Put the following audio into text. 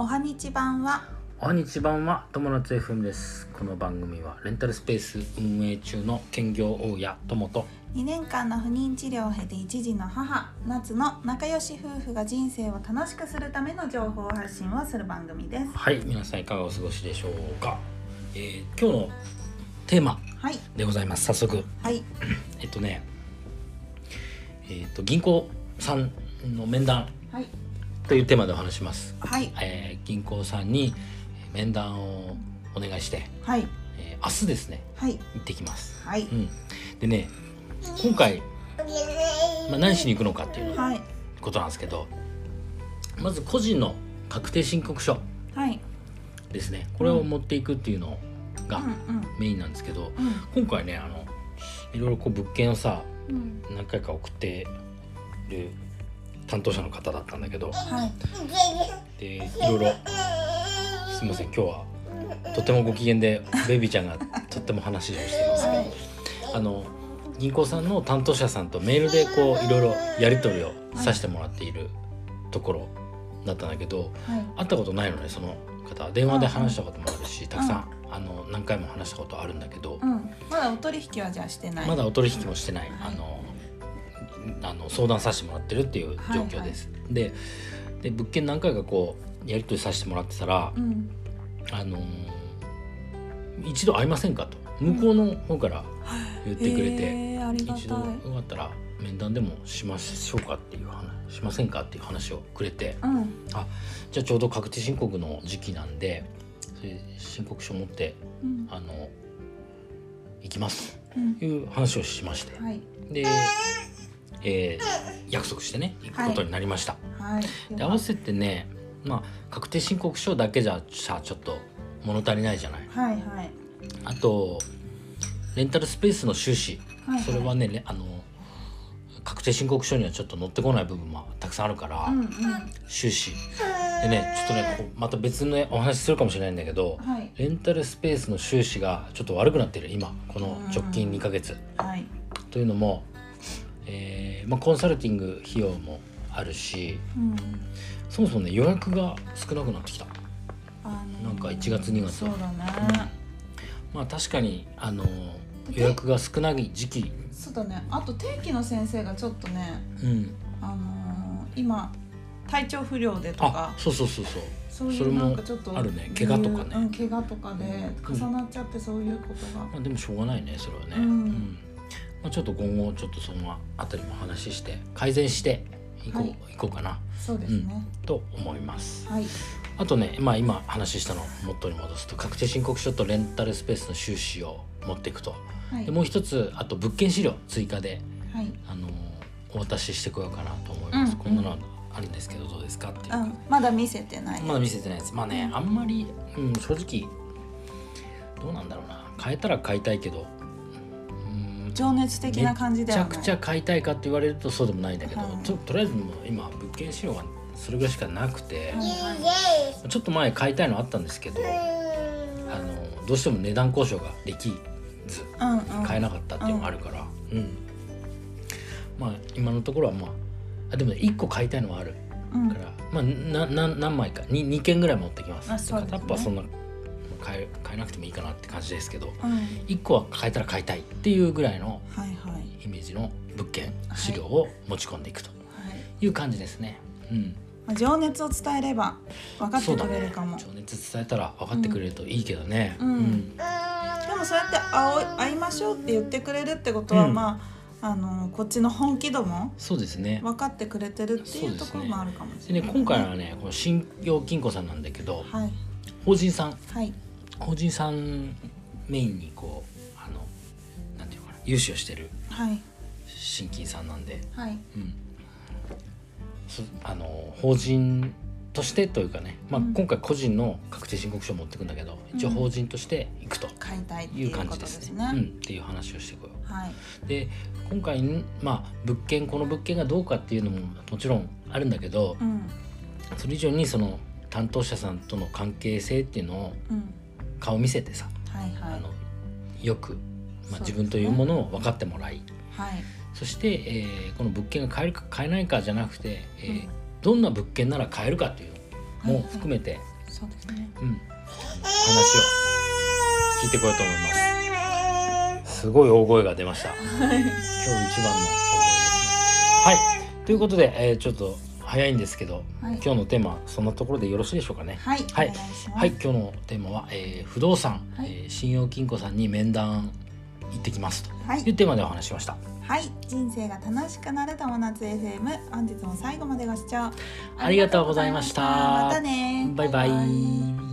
おはにち版は。おはにち版は友達 FM です。この番組はレンタルスペース運営中の兼業大家友と。2年間の不妊治療を経て一児の母夏の仲良し夫婦が人生を楽しくするための情報発信をする番組です。はい皆さんいかがお過ごしでしょうか、えー今日のテーマはい。でございます。早速。はい。えっとねえっと銀行さんの面談。はいというテーマでお話しします、はい。えー銀行さんにえー面談をお願いして、はい。えー明日ですねはい。行ってきます。はい。うん。でね今回、まあ、何しに行くのかっていうのはい。ことなんですけどまず個人の確定申告書はい。ですね。これを持っていくっていうのがうん。メインなんですけど、うん。今回ねあのいろいろこう物件をさうん。何回か送ってる担当者の方だったんだけど。はい。でいろいろすいません今日は。とてもご機嫌でベイビーちゃんがとっても話をしてますけど、はい。あの銀行さんの担当者さんとメールでこういろいろやり取りをさせてもらっているところだったんだけどはい。会ったことないのねその方。は電話で話したこともあるし、たくさん、あの何回も話したことあるんだけど、うん。まだお取引はじゃあしてない。まだお取引もしてない、はい。あのあの相談させてもらってるっていう状況です。でで物件何回かこうやり取りさせてもらってたら、うん。あの一度会いませんかと。向こうの方から言ってくれて、へーありがたい。一度よかったら面談でもしましょうかっていう話しませんかっていう話をくれて、うん。あじゃあちょうど確定申告の時期なんで申告書持ってうん。あの行きます。いう話をしまして、はい。で、えー約束してね行くことになりました。はい。で合わせてねまあ確定申告書だけじゃさちょっと物足りないじゃない。はいはい。あとレンタルスペースの収支、はいはい。それはねねあの確定申告書にはちょっと載ってこない部分もたくさんあるから、うんうん。収支。でねちょっとねこうまた別のねお話しするかもしれないんだけど、はい。レンタルスペースの収支がちょっと悪くなってる今この直近2ヶ月、はいというのも、えーまあ、コンサルティング費用もあるしうん。そもそもね予約が少なくなってきた。あのーなんか1月2月。そうだね、まあ確かにあの予約が少ない時期。そうだね。あと定期の先生がちょっとねうん。あのー今体調不良でとあかそうそうそうそう。そういうそれもなんかちょっとあるね。怪我とかね。うん怪我とかで重なっちゃってそういうことが、まあでもしょうがないねそれはね。うんまあ、ちょっと今後ちょっとそのあたりも話して改善していこう、はい。い、こうかな。そうですね、と思います。はい。あとね、まあ、今話したのを元に戻すと確定申告書とレンタルスペースの収支を持っていくと。はい。でもう一つあと物件資料追加で、はい。あのお渡ししてこようかなと思います、うんこんなのあるんですけどどうですかっていうか、うん、まだ見せてないまだ見せてないですまあねあんまり、うん、正直どうなんだろうな。変えたら買いたいけどうん情熱的な感じでめちゃくちゃ買いたいかって言われるとそうでもないんだけど、はい。ととりあえずもう今物件資料がそれぐらいしかなくて、はいちょっと前買いたいのあったんですけど、あのどうしても値段交渉ができずうんうん。買えなかったっていうのがあるから、うん。まあ今のところはまああでもね1個買いたいのはあるうん。から、まあなな何枚か 2, 2件ぐらい持ってきます。あそうですね。片っぽはそんな買え買えなくてもいいかなって感じですけどうん1個は買えたら買いたいっていうぐらいのはいはい。イメージの物件資料を持ち込んでいくとはい。いう感じですね。うん、まあ情熱を伝えれば分かってくれるかも、情熱伝えたら分かってくれるといいけどね。うん。でもそうやって会おう会いましょうって言ってくれるってことは、うん。まああのこっちの本気度もそうですね。分かってくれてるっていうところもあるかもしれない、でね。今回はねこの信用金庫さんなんだけどはい。法人さん。はい法人さんメインにこうあのなんていうのかな融資をしてるはい。新金さんなんで、はい。うん、そあの法人としてというかね、まあ、うん。今回個人の確定申告書を持っていくんだけど、一応うん法人として行くと買いたいっていいうう感じことですすね。うん、っていう話をしてこよう。はい。で今回んまあ物件この物件がどうかっていうのももちろんあるんだけど、うん。それ以上にその担当者さんとの関係性っていうのをうん顔見せてさ、はいはい。あのよく、まあ、自分というものを分かってもらいはい。そして、えーこの物件が買えるか買えないかじゃなくて、えーうん。どんな物件なら買えるかっていうのもはいはい。含めてそうですね。うん、あの話を聞いてこようと思います。すごい大声が出ました。今日一番の大声ですね。はい、ということで、えーちょっと早いんですけど、はい。今日のテーマそんなところでよろしいでしょうかね。はい、はい。はい、今日のテーマは、えー不動産、はい。えー信用金庫さんに面談行ってきますと。はい。いうテーマでお話ししました。はい、人生が楽しくなる友達 FM 本日も最後までご視聴。ありがとうございました。また。ねバイバイ